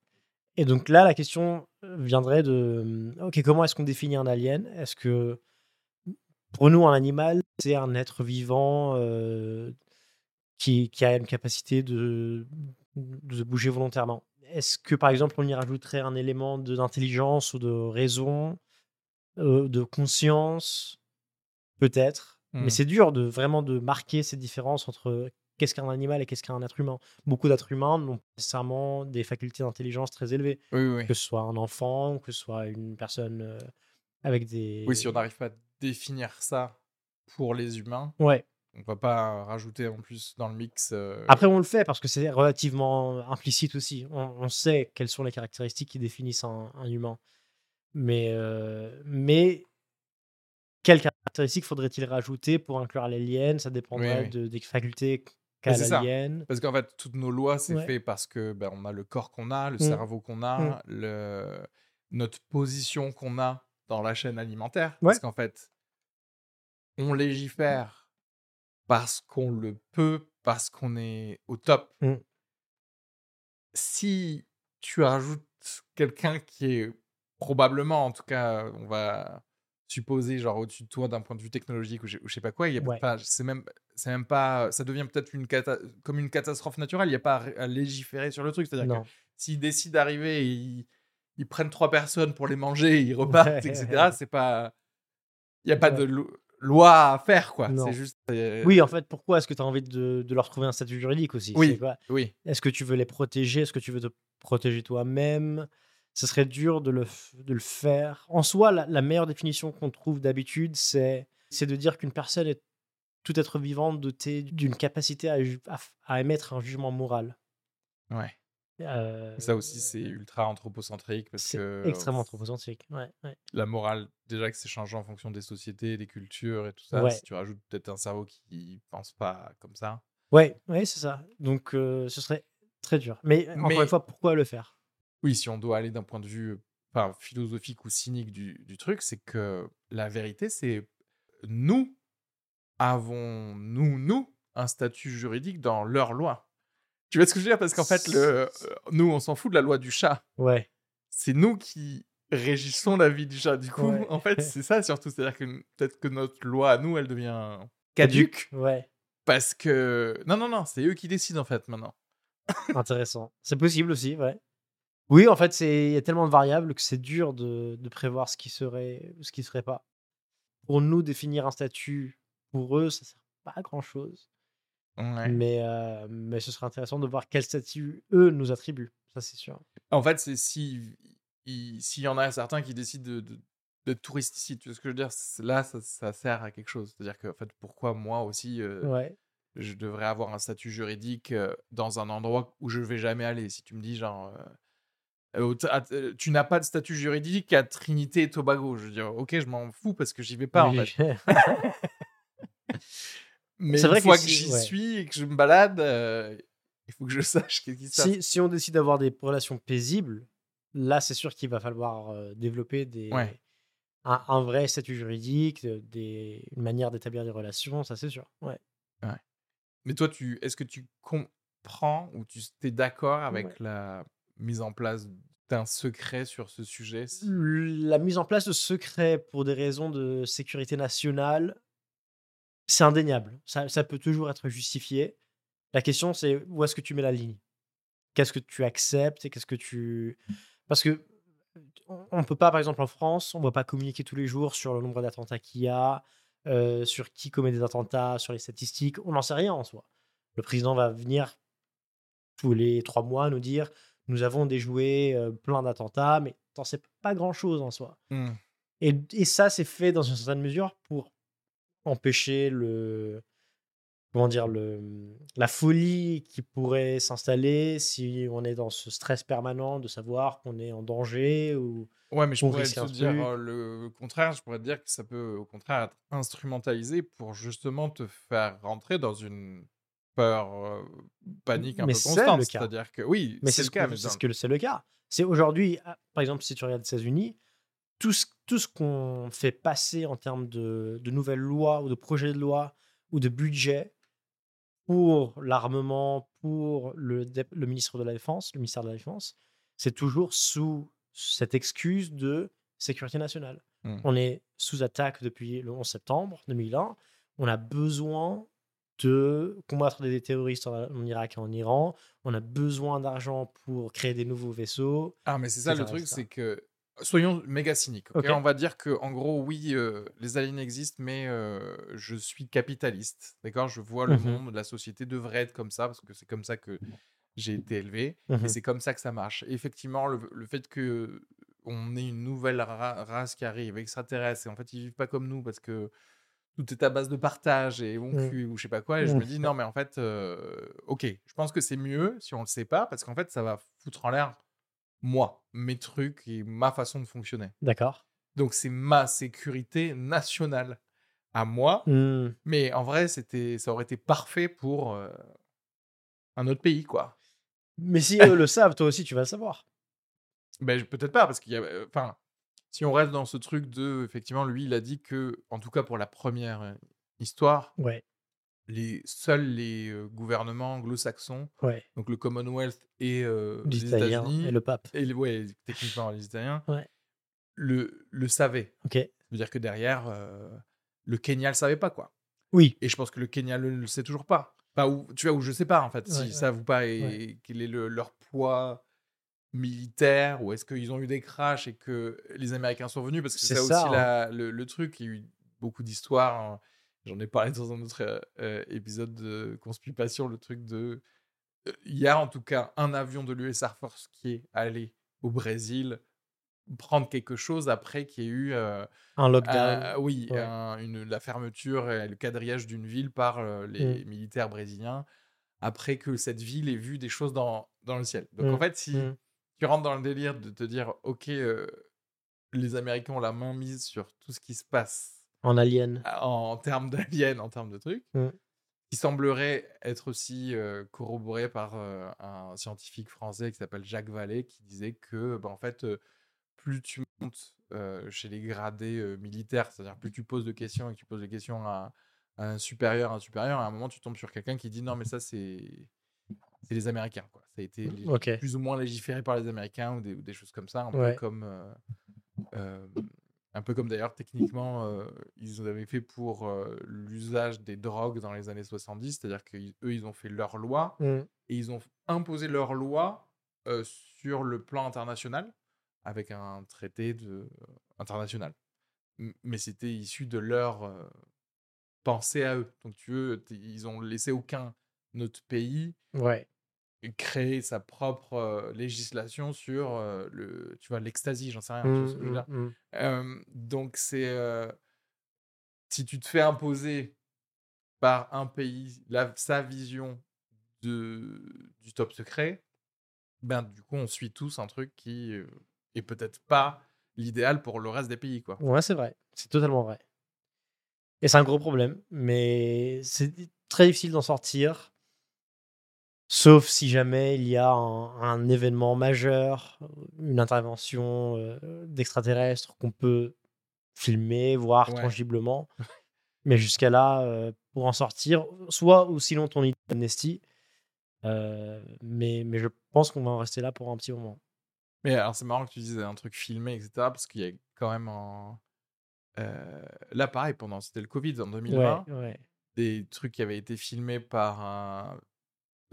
Et donc là, la question euh, viendrait de euh, ok, comment est-ce qu'on définit un alien? Est-ce que pour nous, un animal, c'est un être vivant euh, qui, qui a une capacité de, de bouger volontairement? Est-ce que par exemple, on y rajouterait un élément de- d'intelligence ou de raison, euh, de conscience? Peut-être. Mais c'est dur de vraiment de marquer ces différences entre qu'est-ce qu'un animal et qu'est-ce qu'un être humain. Beaucoup d'êtres humains n'ont pas nécessairement des facultés d'intelligence très élevées, Oui, oui, que ce soit un enfant, que ce soit une personne euh, avec des. Oui, si on n'arrive pas à définir ça pour les humains, Ouais. on va pas rajouter en plus dans le mix. euh, Après, on le fait parce que c'est relativement implicite aussi. On, on sait quelles sont les caractéristiques qui définissent un, un humain. Mais, euh, mais quelles caractéristiques faudrait-il rajouter pour inclure l'alien? Ça dépendrait oui. de- des facultés qu'a l'alien. Parce qu'en fait, toutes nos lois, c'est Ouais. fait parce que ben, on a le corps qu'on a, le Mm. cerveau qu'on a, Mm. le... notre position qu'on a dans la chaîne alimentaire. Ouais. Parce qu'en fait, on légifère parce qu'on le peut, parce qu'on est au top. Mm. Si tu rajoutes quelqu'un qui est probablement, en tout cas, on va supposer, genre au-dessus de toi d'un point de vue technologique ou je, ou je sais pas quoi, il y a Ouais. pas, c'est même, c'est même pas, ça devient peut-être une cata- comme une catastrophe naturelle. Il n'y a pas à, légiférer sur le truc. C'est-à-dire que s'ils décident d'arriver et ils, ils prennent trois personnes pour les manger, ils repartent, etc. C'est pas, il n'y a pas de lo- loi à faire, quoi. Non. C'est juste. euh, Oui, en fait, pourquoi est-ce que tu as envie de, de leur trouver un statut juridique aussi? Oui. Est-ce que tu veux les protéger? Est-ce que tu veux te protéger toi-même? Ce serait dur de le, f- de le faire. En soi, la, la meilleure définition qu'on trouve d'habitude, c'est de dire qu'une personne est tout être vivant doté d'une capacité à, émettre un jugement moral. Ouais. Euh, Ça aussi, c'est ultra anthropocentrique parce c'est que extrêmement anthropocentrique. Ouais, ouais. la morale, déjà que c'est changeant en fonction des sociétés, des cultures et tout ça. Ouais. Si tu rajoutes peut-être un cerveau qui pense pas comme ça. Ouais, ouais, c'est ça. Donc, euh, ce serait très dur. Mais encore une fois, pourquoi le faire? Oui, si on doit aller d'un point de vue philosophique ou cynique du, du truc, c'est que la vérité, c'est nous avons, nous, nous, un statut juridique dans leur loi. Tu vois ce que je veux dire? Parce qu'en fait, le, nous, on s'en fout de la loi du chat. Ouais, C'est nous qui régissons la vie du chat. Du coup, Ouais. en fait, c'est ça surtout. C'est-à-dire que peut-être que notre loi à nous, elle devient caduque. ouais, Parce que. Non, non, non, c'est eux qui décident en fait maintenant. intéressant. C'est possible aussi, ouais. Oui, en fait, c'est- il y a tellement de variables que c'est dur de, de prévoir ce qui serait ou ce qui serait pas. Pour nous, définir un statut, pour eux, ça sert pas à grand-chose. Ouais. Mais, euh, mais ce serait intéressant de voir quel statut, eux, nous attribuent. Ça, c'est sûr. En fait, c'est si il- s'il y en a certains qui décident de, de, d'être touristes ici, tu vois ce que je veux dire? Là, ça, ça sert à quelque chose. C'est-à-dire que, en fait, pourquoi moi aussi, euh, Ouais, je devrais avoir un statut juridique euh, dans un endroit où je vais jamais aller? Si tu me dis, genre, tu n'as pas de statut juridique à Trinité et Tobago, je veux dire, ok, je m'en fous parce que j'y vais pas, en fait. Mais une vrai que fois que, si- j'y ouais. suis et que je me balade, euh, il faut que je sache qu'est-ce qui se passe. si, si on décide d'avoir des relations paisibles, là, c'est sûr qu'il va falloir euh, développer des, Ouais. un, un vrai statut juridique, euh, des, une manière d'établir des relations, ça c'est sûr. Ouais. Mais toi, tu, est-ce que tu comprends ou tu es d'accord avec la mise en place d'un secret sur ce sujet La mise en place de secrets pour des raisons de sécurité nationale, c'est indéniable. Ça, ça peut toujours être justifié. La question, c'est où est-ce que tu mets la ligne? Qu'est-ce que tu acceptes et qu'est-ce que tu. Parce que on ne peut pas, par exemple, en France, on ne va pas communiquer tous les jours sur le nombre d'attentats qu'il y a, euh, sur qui commet des attentats, sur les statistiques. On n'en sait rien en soi. Le président va venir tous les trois mois nous dire nous avons déjoué euh, plein d'attentats, mais t'en sais pas grand-chose en soi. Hmm. Et, et ça, c'est fait dans une certaine mesure pour empêcher le. Comment dire, le, la folie qui pourrait s'installer si on est dans ce stress permanent de savoir qu'on est en danger ou. Ouais, mais je pourrais te dire euh, le contraire. Je pourrais te dire que ça peut, au contraire, être instrumentalisé pour justement te faire rentrer dans une peur, euh, panique un Mais peu c'est constante. le cas. C'est-à-dire que oui, Mais c'est le cas. c'est ce que c'est le cas. C'est aujourd'hui, ah, par exemple, si tu regardes les États-Unis, tout ce, tout ce qu'on fait passer en termes de, de nouvelles lois ou de projets de loi ou de budget pour l'armement, pour le, ministre de la Défense, le ministère de la Défense, c'est toujours sous cette excuse de sécurité nationale. Hmm. On est sous attaque depuis le 11 septembre 2001. On a besoin de combattre des terroristes en, en Irak et en Iran. On a besoin d'argent pour créer des nouveaux vaisseaux. Ah, mais c'est ça le truc, c'est que soyons méga cyniques. ok? Ok. On va dire que en gros, oui, euh, les aliens existent, mais euh, je suis capitaliste. D'accord? Je vois le Mhm. monde, la société devrait être comme ça parce que c'est comme ça que j'ai été élevé Mhm. et c'est comme ça que ça marche. Et effectivement, le, le fait que on ait une nouvelle ra- race qui arrive, extraterrestre, et en fait ils vivent pas comme nous parce que tout est à base de partage et on Mm. cul ou je sais pas quoi. Et je me Mm. dis non, mais en fait, euh, ok, je pense que c'est mieux si on le sait pas parce qu'en fait ça va foutre en l'air moi, mes trucs et ma façon de fonctionner. D'accord. Donc c'est ma sécurité nationale à moi. Hmm. Mais en vrai, c'était, ça aurait été parfait pour euh, un autre pays, quoi. Mais si eux le savent, toi aussi, tu vas le savoir. Ben, peut-être pas, parce qu'il y a. Enfin, si on reste dans ce truc de. Effectivement, lui, il a dit que, en tout cas pour la première histoire, Ouais, les, seuls les euh, gouvernements anglo-saxons, ouais. donc le Commonwealth et euh, les États-Unis, et le pape. et ouais, techniquement les Italiens, Ouais. le, le savaient. Ok. Ça veut dire que derrière, euh, le Kenya le savait pas, quoi. Oui. Et je pense que le Kenya ne le, sait toujours pas. Enfin, ou, tu vois, où je sais pas, en fait, ouais. savent ou pas, et quel est le- leur poids militaire, ou est-ce qu'ils ont eu des crashs et que les Américains sont venus, parce que c'est ça, ça, aussi hein. la- le, le truc, il y a eu beaucoup d'histoires, hein. j'en ai parlé dans un autre euh, euh, épisode de Conspipation, le truc de... euh, Il y a en tout cas un avion de l'US Air Force qui est allé au Brésil prendre quelque chose après qu'il y ait eu euh, Un lockdown. euh, oui, Ouais. un- une, la fermeture et le quadrillage d'une ville par euh, les militaires brésiliens, après que cette ville ait vu des choses dans dans le ciel. Donc en fait, si Mm. Tu rentres dans le délire de te dire, ok, euh, les Américains ont la main mise sur tout ce qui se passe En alien. en, termes d'aliens, en termes de trucs, Mm. qui semblerait être aussi euh, corroboré par euh, un scientifique français qui s'appelle Jacques Vallée, qui disait que, bah, en fait, plus tu montes chez les gradés militaires, c'est-à-dire plus tu poses de questions et que tu poses des questions à, à un supérieur, à un supérieur, à un moment, tu tombes sur quelqu'un qui dit non, mais ça, c'est c'est les Américains. Quoi. Ça a été Ok. plus ou moins légiféré par les Américains ou des, ou des choses comme ça, un Ouais. peu comme. euh, euh, un peu comme d'ailleurs, techniquement, euh, ils avaient fait pour euh, l'usage des drogues dans les années 70, c'est-à-dire qu'eux, ils ont fait leur loi Mm. et ils ont imposé leur loi euh, sur le plan international avec un traité de... international. M- Mais c'était issu de leur pensée à eux. Donc, tu veux, ils ont laissé aucun autre pays Ouais. Créer sa propre euh, législation sur euh, le, tu vois, l'ecstasy, j'en sais rien. ce euh, donc c'est si tu te fais imposer par un pays la, sa vision de, du top secret, ben du coup on suit tous un truc qui est peut-être pas l'idéal pour le reste des pays quoi. Ouais, c'est vrai. C'est totalement vrai. Et c'est un gros problème, mais c'est très difficile d'en sortir. Sauf si jamais il y a un, un événement majeur, une intervention euh, d'extraterrestres qu'on peut filmer, voir Ouais. tangiblement. Mais jusqu'à là, euh, pour en sortir, soit ou sinon ton idée d'amnesty. euh, mais, mais je pense qu'on va en rester là pour un petit moment. Mais alors c'est marrant que tu dises un truc filmé etc parce qu'il y a quand même un euh, là pareil pendant c'était le Covid en 2020 Ouais, ouais. des trucs qui avaient été filmés par un,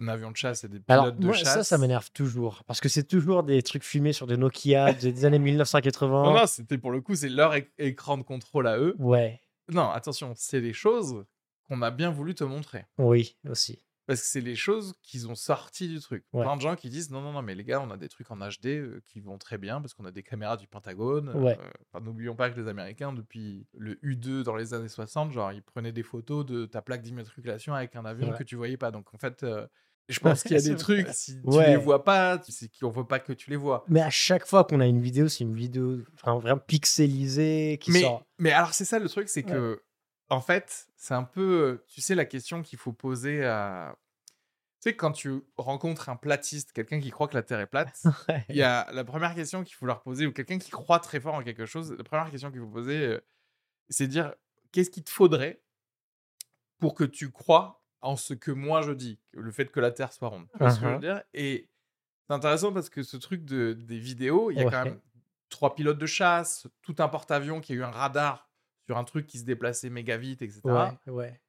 un avion de chasse et des pilotes Alors, de moi, chasse. ça, ça m'énerve toujours. Parce que c'est toujours des trucs filmés sur des Nokia des des années 1980. Non, non, c'était pour le coup, c'est leur éc- écran de contrôle à eux. Ouais, Non, attention, c'est les choses qu'on a bien voulu te montrer. oui, aussi. Parce que c'est les choses qu'ils ont sorties du truc. Ouais. Plein de gens qui disent non, non, non, mais les gars, on a des trucs en HD euh, qui vont très bien parce qu'on a des caméras du Pentagone. euh, Ouais. N'oublions pas que les Américains, depuis le U2 dans les années 60, genre, ils prenaient des photos de ta plaque d'immatriculation avec un avion Ouais. que tu voyais pas. Donc en fait, euh, je pense qu'il y a C'est des trucs, si tu Ouais. les vois pas, tu sais qu'on veut pas que tu les vois. Mais à chaque fois qu'on a une vidéo, c'est une vidéo enfin, vraiment pixelisée qui mais, sort. mais alors, c'est ça le truc, c'est Ouais. que, en fait, c'est un peu, tu sais, la question qu'il faut poser à. Tu sais, quand tu rencontres un platiste, quelqu'un qui croit que la Terre est plate, Ouais. il y a la première question qu'il faut leur poser, ou quelqu'un qui croit très fort en quelque chose, la première question qu'il faut poser, euh, c'est de dire qu'est-ce qu'il te faudrait pour que tu crois en ce que moi je dis, le fait que la Terre soit ronde. Tu vois ce que je veux Mhm. dire? Et c'est intéressant parce que ce truc de, des vidéos, il y a quand même trois pilotes de chasse, tout un porte-avions qui a eu un radar sur un truc qui se déplaçait méga vite, etc. Ouais, ouais,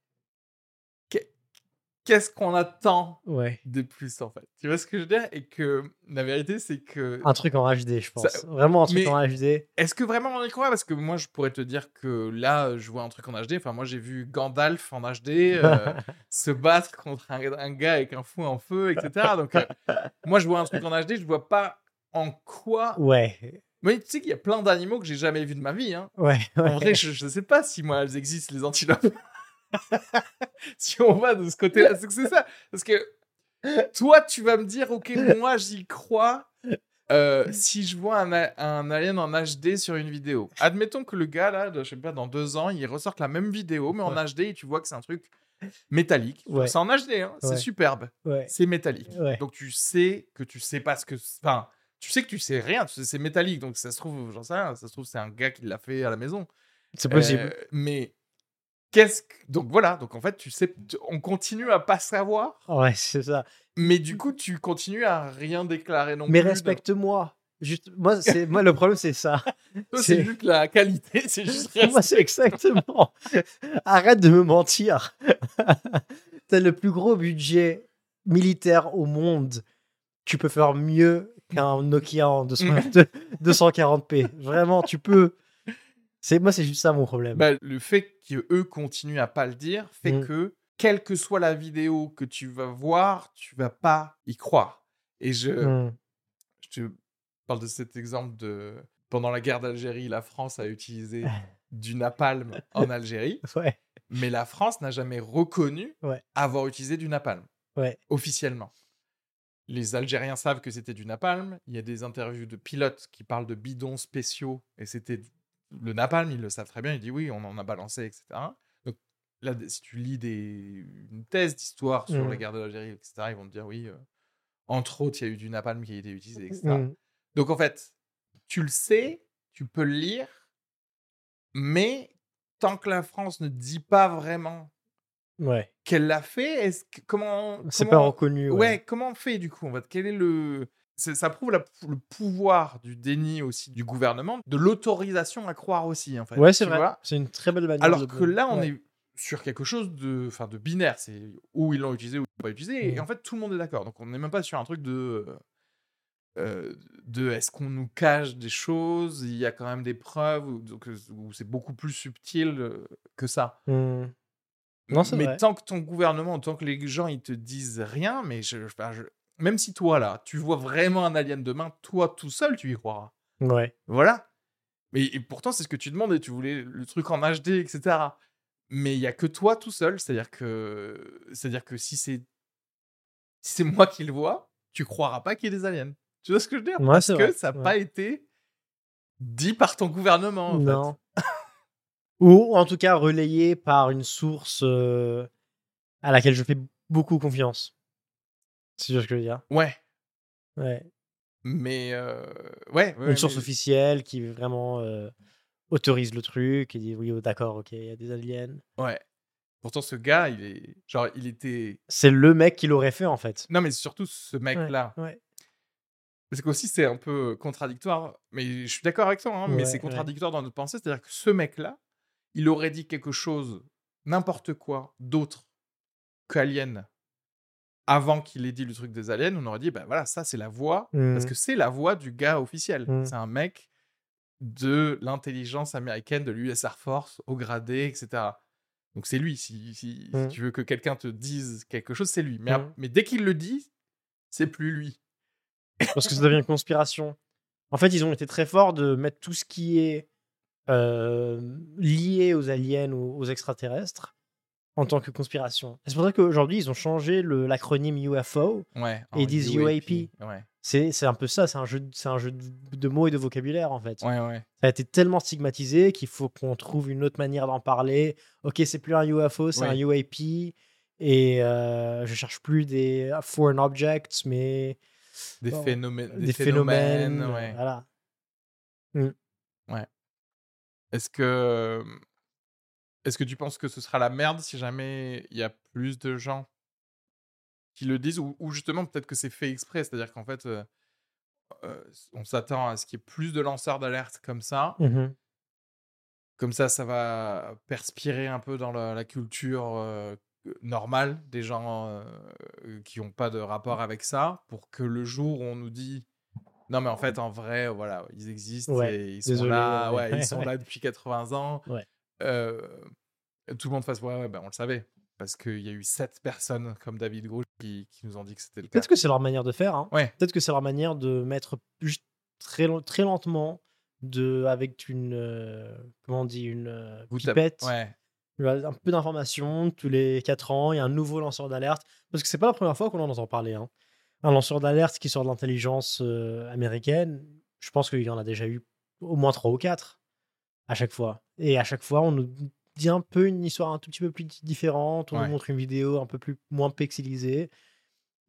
Qu'est-ce qu'on attend ouais. de plus en fait? Tu vois ce que je veux dire? Et que la vérité, c'est que Un truc en HD, je pense. Ça- Vraiment un truc mais- en HD. Est-ce que vraiment on y croit? Parce que moi, je pourrais te dire que là, je vois un truc en HD. Enfin, moi, j'ai vu Gandalf en HD euh, se battre contre un, un gars avec un fou en feu, etc. Donc, euh, moi, je vois un truc en HD. Je vois pas en quoi. Ouais, Mais tu sais qu'il y a plein d'animaux que j'ai jamais vus de ma vie. Hein. ouais, ouais. En vrai, je, je sais pas si moi elles existent les antilopes. si on va de ce côté-là, c'est que c'est ça. Parce que toi, tu vas me dire, ok, moi j'y crois. euh, si je vois un, alien en HD sur une vidéo, admettons que le gars là, je sais pas, dans deux ans, il ressorte la même vidéo, mais en HD et tu vois que c'est un truc métallique. Ouais. C'est en HD, hein, c'est Ouais. superbe, c'est métallique. Donc tu sais que tu sais pas ce que. Enfin, tu sais que tu sais rien, tu sais c'est métallique, donc ça se trouve, j'en sais rien, ça se trouve c'est un gars qui l'a fait à la maison. C'est possible. Euh, mais qu'est-ce que. Donc voilà, donc en fait, tu sais, on continue à pas savoir, Ouais, c'est ça. mais du coup, tu continues à rien déclarer non Mais plus. respecte-moi. Juste, moi, c'est, moi, le problème, c'est ça. C'est- juste la qualité, c'est juste Moi, c'est exactement. Arrête de me mentir. T'as le plus gros budget militaire au monde. Tu peux faire mieux qu'un Nokia en 200 240p. Vraiment, tu peux. C'est moi, c'est juste ça mon problème. Bah, le fait qu'eux continuent à pas le dire fait Mm. que, quelle que soit la vidéo que tu vas voir, tu vas pas y croire. Et je, Hmm. je te parle de cet exemple de. Pendant la guerre d'Algérie, la France a utilisé du napalm en Algérie, Ouais, mais la France n'a jamais reconnu Ouais. avoir utilisé du napalm ouais. officiellement. Les Algériens savent que c'était du napalm. Il y a des interviews de pilotes qui parlent de bidons spéciaux et c'était le napalm. Ils le savent très bien. Ils disent oui, on en a balancé, etc. Donc là, si tu lis des, une thèse d'histoire sur la Mmh. guerre de l'Algérie, etc., ils vont te dire oui, euh, entre autres, il y a eu du napalm qui a été utilisé, etc. Mmh. Donc en fait, tu le sais, tu peux le lire, mais tant que la France ne dit pas vraiment Ouais. qu'elle l'a fait, est-ce que, comment C'est pas reconnu. ouais. Ouais. comment on fait du coup en fait? Quel est le ça prouve la- le pouvoir du déni aussi du gouvernement, de l'autorisation à croire aussi en fait. Ouais, c'est vrai. C'est une très belle manière. Alors de- que là, on ouais. est sur quelque chose de, enfin, de binaire. C'est où ils l'ont utilisé ou pas utilisé. Et Mhm. en fait, tout le monde est d'accord. Donc, on n'est même pas sur un truc de. euh, de est-ce qu'on nous cache des choses? Il y a quand même des preuves donc, euh, c'est beaucoup plus subtil euh, que ça. Mmh. Non, c'est mais vrai. tant que ton gouvernement, tant que les gens ils te disent rien, mais je- même si toi là, tu vois vraiment un alien demain, toi tout seul, tu y croiras. Ouais. Voilà. Mais et pourtant, c'est ce que tu demandais. Tu voulais le truc en HD, etc. Mais il y a que toi tout seul. C'est-à-dire que, c'est-à-dire que si c'est, si c'est moi qui le vois, tu croiras pas qu'il y ait des aliens. Tu vois ce que je veux dire? Ouais, Parce que vrai, ça n'a ouais. pas été dit par ton gouvernement. En Non. Ou en tout cas relayé par une source euh, à laquelle je fais beaucoup confiance. C'est ce que je veux dire? Ouais. Ouais. Mais euh, ouais, ouais, une source mais- officielle qui vraiment euh, autorise le truc et dit oui, oh, d'accord, ok, il y a des aliens. Ouais. Pourtant, ce gars, il est genre, il était. C'est le mec qui l'aurait fait en fait. Non, mais surtout ce mec-là. Ouais. Parce qu'aussi, c'est un peu contradictoire, mais je suis d'accord avec toi, hein, mais Ouais, c'est ouais. contradictoire dans notre pensée. C'est-à-dire que ce mec-là, il aurait dit quelque chose, n'importe quoi, d'autre qu'Alien, avant qu'il ait dit le truc des aliens. On aurait dit, bah voilà, ça, c'est la voix, parce Mhm. que c'est la voix du gars officiel. Mhm. C'est un mec de l'intelligence américaine, de l'US Air Force, au gradé, etc. Donc c'est lui. Si, si- si Mhm. tu veux que quelqu'un te dise quelque chose, c'est lui. Mais, dès qu'il le dit, c'est plus lui. Parce que ça devient une conspiration. En fait, ils ont été très forts de mettre tout ce qui est euh, lié aux aliens ou aux extraterrestres en tant que conspiration. C'est pour ça qu'aujourd'hui, ils ont changé l'acronyme UFO. Ouais. Et ils en disent UAP. Ouais. C'est un peu ça, c'est un, jeu un jeu de, de mots et de vocabulaire en fait. Ouais, ouais. Ça a été tellement stigmatisé qu'il faut qu'on trouve une autre manière d'en parler. Ok, c'est plus un UFO, c'est Ouais. un UAP. Et euh, je cherche plus des foreign objects, mais Des, Bon, phénomènes. des, phénomènes. ouais. Voilà. Est-ce que. Est-ce que tu penses que ce sera la merde si jamais il y a plus de gens qui le disent ou, ou justement peut-être que c'est fait exprès, c'est-à-dire qu'en fait euh, euh, on s'attend à ce qu'il y ait plus de lanceurs d'alerte comme ça, Mhm. comme ça ça va perspirer un peu dans la, la culture euh, normale des gens qui n'ont pas de rapport avec ça, pour que le jour où on nous dit non mais en fait en vrai voilà ils existent Ouais, et ils sont désolé, là, ouais, ouais, ils sont là depuis 80 ans. Euh, tout le monde fasse ouais, ouais ben on le savait parce qu'il y a eu sept personnes comme David Grouch qui, qui nous ont dit que c'était le cas. Peut-être que c'est leur manière de faire. hein. Ouais. Peut-être que c'est leur manière de mettre juste très, très lentement, de, avec une. euh, comment on dit Une euh, pipette. Ouais. Un peu d'informations. Tous les 4 ans, il y a un nouveau lanceur d'alerte. Parce que c'est pas la première fois qu'on en entend parler. hein. Un lanceur d'alerte qui sort de l'intelligence américaine, je pense qu'il y en a déjà eu au moins 3 ou 4 à chaque fois. Et à chaque fois, on nous dit un peu une histoire un tout petit peu plus différente. On Ouais. nous montre une vidéo un peu plus moins pixelisée.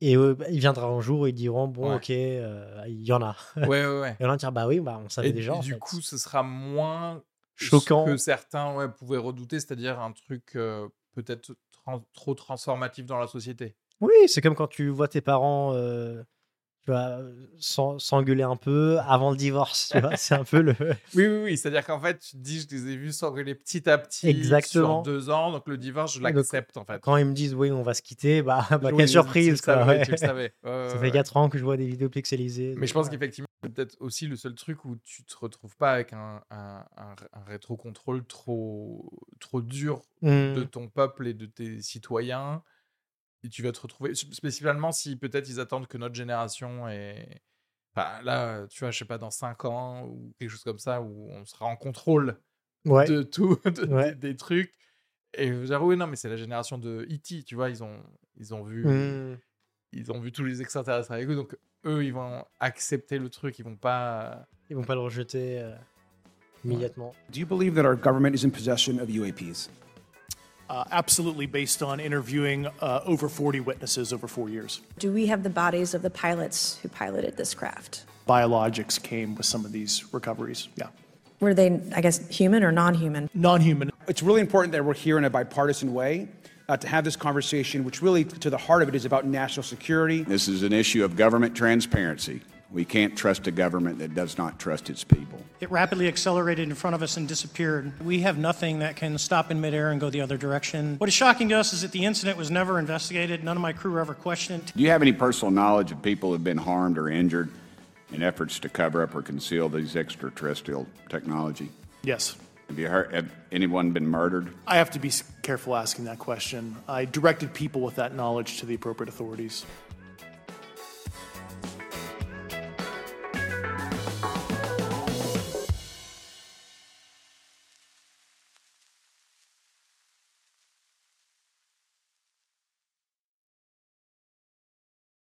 Et euh, bah, il viendra un jour ils diront bon, Ouais. ok, euh, il y en a. Ouais, ouais, ouais. Et on va dire bah oui, bah, on savait Et, déjà. et du fait. coup, ce sera moins Choquant. ce que certains ouais, pouvaient redouter, c'est-à-dire un truc euh, peut-être trop transformatif dans la société. Oui, c'est comme quand tu vois tes parents euh, tu vois, s'en- s'engueuler un peu avant le divorce. Tu vois, c'est un peu le. Oui, oui, oui. C'est-à-dire qu'en fait, tu te dis, je les ai vus s'engueuler petit à petit Exactement. sur deux ans, donc le divorce, je l'accepte en fait. Quand ils me disent oui, on va se quitter, bah, bah, Oui, quelle surprise. le quoi, savais, ouais. tu le savais. Ouais, ouais, Ça ouais, fait ouais. 4 ans que je vois des vidéos pixelisées. Mais je pense qu'effectivement, c'est peut-être aussi le seul truc où tu te retrouves pas avec un, un, un, un rétro-contrôle trop, trop dur de ton peuple et de tes citoyens. Et tu vas te retrouver, sp- spécialement si peut-être ils attendent que notre génération est. Enfin, là, tu vois, je sais pas, dans 5 ans ou quelque chose comme ça, où on sera en contrôle Ouais. de tout, de- Ouais. des, des trucs. Et vous dire, oui, non, mais c'est la génération de E.T., tu vois, ils ont, ils ont vu. Hmm. ils ont vu tous les extraterrestres avec eux, donc eux, ils vont accepter le truc, ils vont pas. Ils vont pas le rejeter euh, immédiatement. Do you believe that our government is in possession of UAPs? Uh, absolutely, based on interviewing uh, over 40 witnesses over four years. Do we have the bodies of the pilots who piloted this craft? Biologics came with some of these recoveries. Yeah. Were they, I guess, human or non human? Non human. It's really important that we're here in a bipartisan way uh, to have this conversation, which really, to the heart of it, is about national security. This is an issue of government transparency. We can't trust a government that does not trust its people. It rapidly accelerated in front of us and disappeared. We have nothing that can stop in midair and go the other direction. What is shocking to us is that the incident was never investigated. None of my crew were ever questioned. Do you have any personal knowledge of people who have been harmed or injured in efforts to cover up or conceal these extraterrestrial technology? Yes. Have you heard? Have anyone been murdered? I have to be careful asking that question. I directed people with that knowledge to the appropriate authorities.